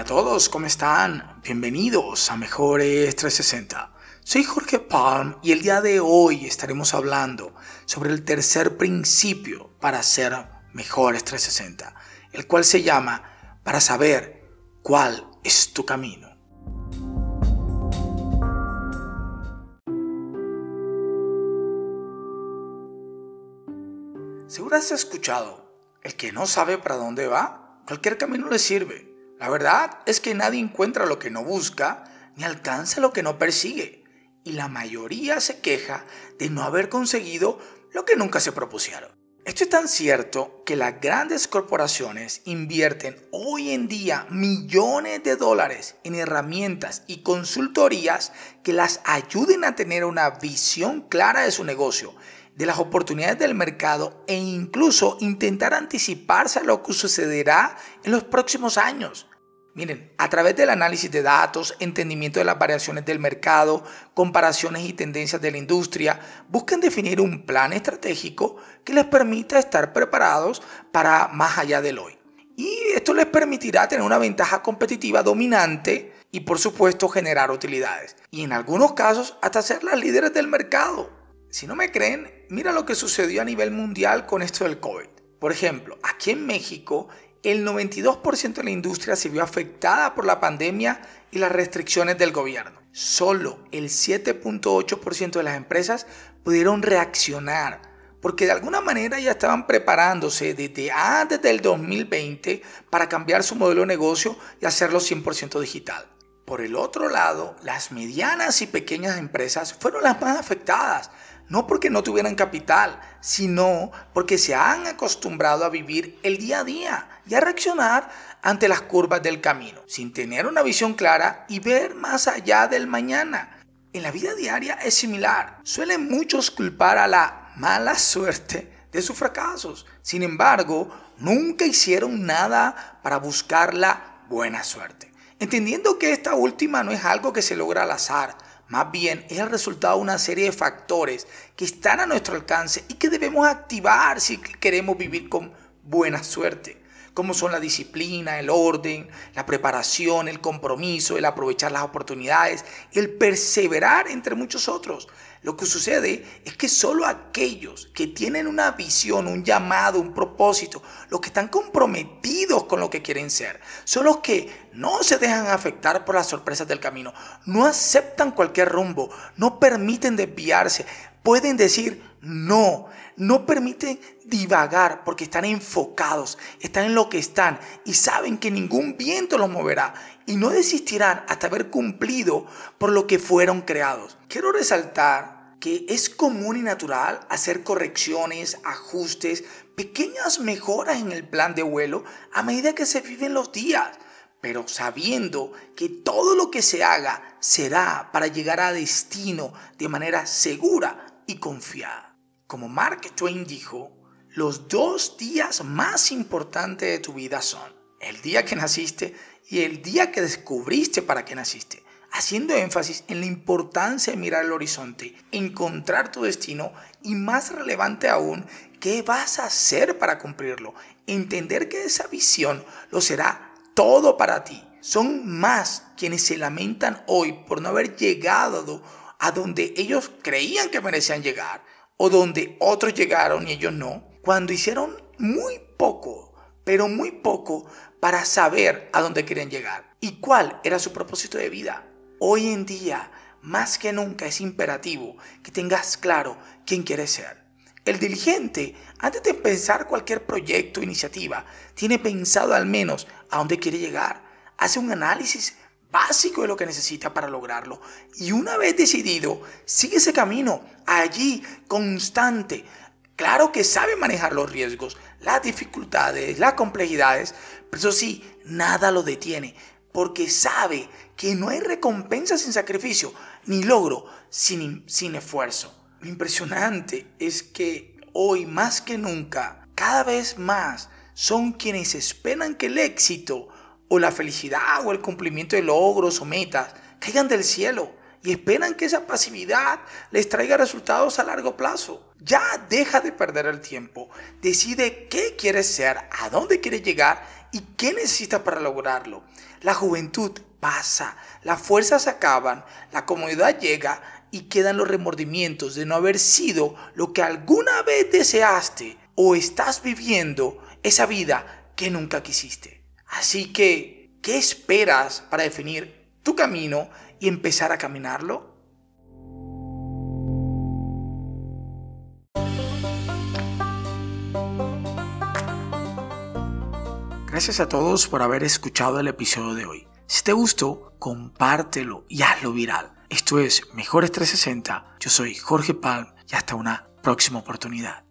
Hola a todos, ¿cómo están? Bienvenidos a Mejores 360. Soy Jorge Palm y el día de hoy estaremos hablando sobre el tercer principio para ser Mejores 360, el cual se llama para saber cuál es tu camino. Seguro has escuchado, el que no sabe para dónde va, cualquier camino le sirve. La verdad es que nadie encuentra lo que no busca ni alcanza lo que no persigue. Y la mayoría se queja de no haber conseguido lo que nunca se propusieron. Esto es tan cierto que las grandes corporaciones invierten hoy en día millones de dólares en herramientas y consultorías que las ayuden a tener una visión clara de su negocio, de las oportunidades del mercado e incluso intentar anticiparse a lo que sucederá en los próximos años. Miren, a través del análisis de datos, entendimiento de las variaciones del mercado, comparaciones y tendencias de la industria, buscan definir un plan estratégico que les permita estar preparados para más allá del hoy. Y esto les permitirá tener una ventaja competitiva dominante y por supuesto generar utilidades. Y en algunos casos hasta ser las líderes del mercado. Si no me creen, mira lo que sucedió a nivel mundial con esto del COVID. Por ejemplo, aquí en México el 92% de la industria se vio afectada por la pandemia y las restricciones del gobierno. Solo el 7.8% de las empresas pudieron reaccionar porque de alguna manera ya estaban preparándose desde antes del 2020 para cambiar su modelo de negocio y hacerlo 100% digital. Por el otro lado, las medianas y pequeñas empresas fueron las más afectadas no porque no tuvieran capital, sino porque se han acostumbrado a vivir el día a día y a reaccionar ante las curvas del camino, sin tener una visión clara y ver más allá del mañana. En la vida diaria es similar. Suelen muchos culpar a la mala suerte de sus fracasos. Sin embargo, nunca hicieron nada para buscar la buena suerte. Entendiendo que esta última no es algo que se logra al azar, más bien es el resultado de una serie de factores que están a nuestro alcance y que debemos activar si queremos vivir con buena suerte, como son la disciplina, el orden, la preparación, el compromiso, el aprovechar las oportunidades, el perseverar, entre muchos otros. Lo que sucede es que solo aquellos que tienen una visión, un llamado, un propósito, los que están comprometidos con lo que quieren ser, son los que no se dejan afectar por las sorpresas del camino, no aceptan cualquier rumbo, no permiten desviarse, pueden decir no, no permiten divagar porque están enfocados, están en lo que están y saben que ningún viento los moverá y no desistirán hasta haber cumplido por lo que fueron creados. Quiero resaltar que es común y natural hacer correcciones, ajustes, pequeñas mejoras en el plan de vuelo a medida que se viven los días, pero sabiendo que todo lo que se haga será para llegar a destino de manera segura y confiada. Como Mark Twain dijo, los dos días más importantes de tu vida son el día que naciste y el día que descubriste para qué naciste, haciendo énfasis en la importancia de mirar el horizonte, encontrar tu destino y más relevante aún, qué vas a hacer para cumplirlo, entender que esa visión lo será todo para ti. Son más quienes se lamentan hoy por no haber llegado a donde ellos creían que merecían llegar o donde otros llegaron y ellos no, cuando hicieron muy poco, pero muy poco para saber a dónde querían llegar y cuál era su propósito de vida. Hoy en día, más que nunca es imperativo que tengas claro quién quieres ser. El diligente, antes de pensar cualquier proyecto o iniciativa, tiene pensado al menos a dónde quiere llegar. Hace un análisis básico de lo que necesita para lograrlo. Y una vez decidido, sigue ese camino, allí, constante. Claro que sabe manejar los riesgos, las dificultades, las complejidades, pero eso sí, nada lo detiene, porque sabe que no hay recompensa sin sacrificio, ni logro sin, sin esfuerzo. Lo impresionante es que hoy más que nunca, cada vez más, son quienes esperan que el éxito o la felicidad o el cumplimiento de logros o metas caigan del cielo y esperan que esa pasividad les traiga resultados a largo plazo. Ya deja de perder el tiempo, decide qué quieres ser, a dónde quieres llegar y qué necesitas para lograrlo. La juventud pasa, las fuerzas acaban, la comodidad llega y quedan los remordimientos de no haber sido lo que alguna vez deseaste o estás viviendo esa vida que nunca quisiste. Así que, ¿qué esperas para definir tu camino y empezar a caminarlo? Gracias a todos por haber escuchado el episodio de hoy. Si te gustó, compártelo y hazlo viral. Esto es Mejores 360. Yo soy Jorge Palm y hasta una próxima oportunidad.